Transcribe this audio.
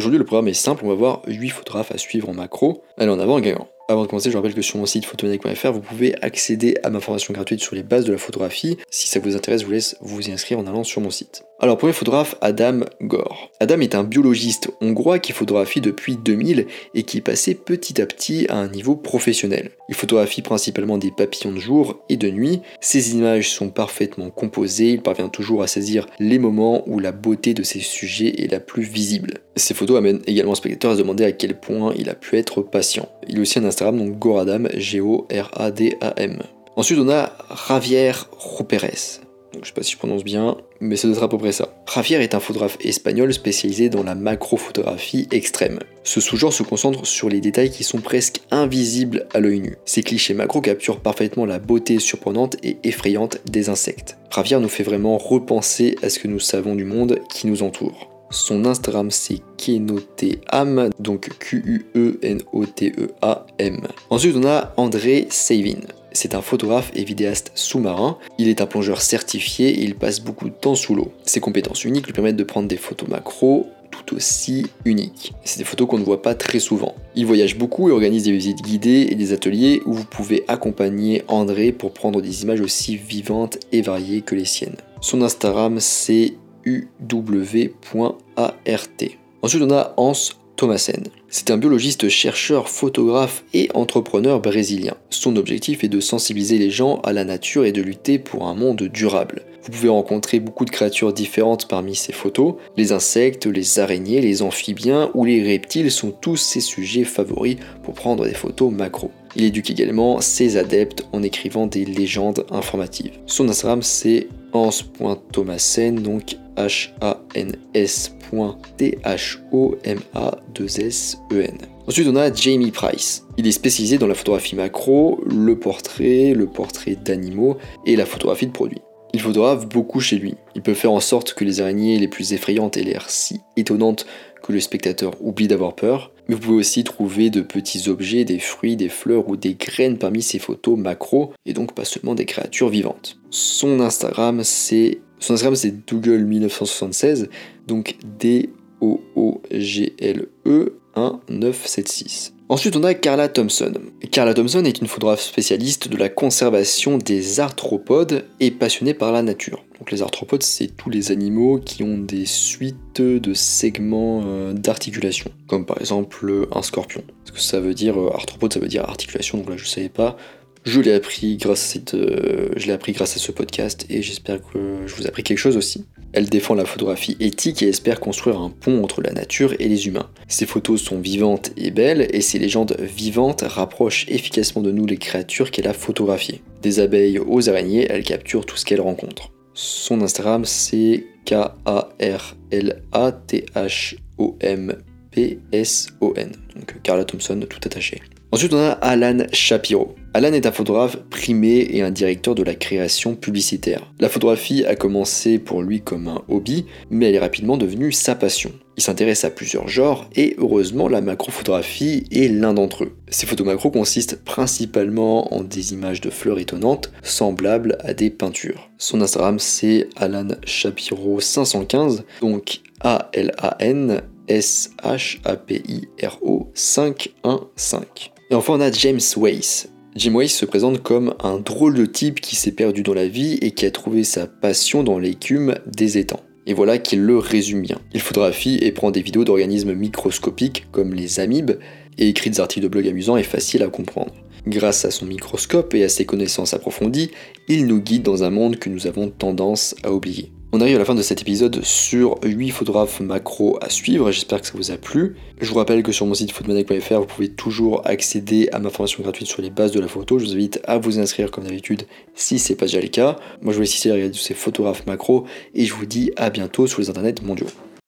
Aujourd'hui, le programme est simple, on va voir 8 photographes à suivre en macro. Allez, en avant, gagnant. Avant de commencer, je rappelle que sur mon site photomaniac.fr, vous pouvez accéder à ma formation gratuite sur les bases de la photographie. Si ça vous intéresse, je vous laisse vous y inscrire en allant sur mon site. Alors, premier photographe, Adam Gore. Adam est un biologiste hongrois qui photographie depuis 2000 et qui est passé petit à petit à un niveau professionnel. Il photographie principalement des papillons de jour et de nuit. Ses images sont parfaitement composées, il parvient toujours à saisir les moments où la beauté de ses sujets est la plus visible. Ces photos amènent également le spectateur à se demander à quel point il a pu être patient. Il a aussi un Donc Goradam, G-O-R-A-D-A-M. Ensuite, on a Javier Roperes. Donc, je sais pas si je prononce bien, mais ça doit être à peu près ça. Javier est un photographe espagnol spécialisé dans la macrophotographie extrême. Ce sous-genre se concentre sur les détails qui sont presque invisibles à l'œil nu. Ces clichés macro capturent parfaitement la beauté surprenante et effrayante des insectes. Javier nous fait vraiment repenser à ce que nous savons du monde qui nous entoure. Son Instagram c'est Kenoteam, donc Q-U-E-N-O-T-E-A-M. Ensuite on a André Savin. C'est un photographe et vidéaste sous-marin. Il est un plongeur certifié et il passe beaucoup de temps sous l'eau. Ses compétences uniques lui permettent de prendre des photos macro tout aussi uniques. C'est des photos qu'on ne voit pas très souvent. Il voyage beaucoup et organise des visites guidées et des ateliers où vous pouvez accompagner André pour prendre des images aussi vivantes et variées que les siennes. Son Instagram c'est Ensuite, on a Hans Thomasen. C'est un biologiste, chercheur, photographe et entrepreneur brésilien. Son objectif est de sensibiliser les gens à la nature et de lutter pour un monde durable. Vous pouvez rencontrer beaucoup de créatures différentes parmi ces photos. Les insectes, les araignées, les amphibiens ou les reptiles sont tous ses sujets favoris pour prendre des photos macro. Il éduque également ses adeptes en écrivant des légendes informatives. Son Instagram c'est hans.thomasen, donc H-A-N-S.T-H-O-M-A-2-S-E-N. Ensuite, on a Jamie Price. Il est spécialisé dans la photographie macro, le portrait, le portrait d'animaux et la photographie de produits. Il photographe beaucoup chez lui. Il peut faire en sorte que les araignées les plus effrayantes aient l'air si étonnantes le spectateur oublie d'avoir peur. Mais vous pouvez aussi trouver de petits objets, des fruits, des fleurs ou des graines parmi ces photos macro, et donc pas seulement des créatures vivantes. Son Instagram c'est son Instagram c'est Google 1976, donc D-O-O-G-L-E 1976. Ensuite, on a Carla Thompson. Carla Thompson est une photographe spécialiste de la conservation des arthropodes et passionnée par la nature. Donc les arthropodes, c'est tous les animaux qui ont des suites de segments euh, d'articulation, comme par exemple un scorpion. Ce que ça veut dire, euh, arthropode, ça veut dire articulation, donc là je ne savais pas. Je l'ai appris grâce à euh, je l'ai appris grâce à ce podcast et j'espère que je vous ai appris quelque chose aussi. Elle défend la photographie éthique et espère construire un pont entre la nature et les humains. Ses photos sont vivantes et belles et ses légendes vivantes rapprochent efficacement de nous les créatures qu'elle a photographiées. Des abeilles aux araignées, elle capture tout ce qu'elle rencontre. Son Instagram c'est K-A-R-L-A-T-H-O-M-P-S-O-N. Donc Carla Thompson tout attaché. Ensuite, on a Alan Shapiro. Alan est un photographe primé et un directeur de la création publicitaire. La photographie a commencé pour lui comme un hobby, mais elle est rapidement devenue sa passion. Il s'intéresse à plusieurs genres et heureusement la macrophotographie est l'un d'entre eux. Ces photos macro consistent principalement en des images de fleurs étonnantes semblables à des peintures. Son Instagram c'est Alan Shapiro 515, donc A-L-A-N S-H-A-P-I-R-O 515. Et enfin, on a James Weiss. Jim Weiss se présente comme un drôle de type qui s'est perdu dans la vie et qui a trouvé sa passion dans l'écume des étangs. Et voilà qu'il le résume bien. Il photographie et prend des vidéos d'organismes microscopiques comme les amibes et écrit des articles de blog amusants et faciles à comprendre. Grâce à son microscope et à ses connaissances approfondies, il nous guide dans un monde que nous avons tendance à oublier. On arrive à la fin de cet épisode sur 8 photographes macro à suivre, j'espère que ça vous a plu. Je vous rappelle que sur mon site photomaniac.fr, vous pouvez toujours accéder à ma formation gratuite sur les bases de la photo. Je vous invite à vous inscrire comme d'habitude si c'est pas déjà le cas. Moi je vous laisse ici regarder tous ces photographes macro et je vous dis à bientôt sur les internets mondiaux.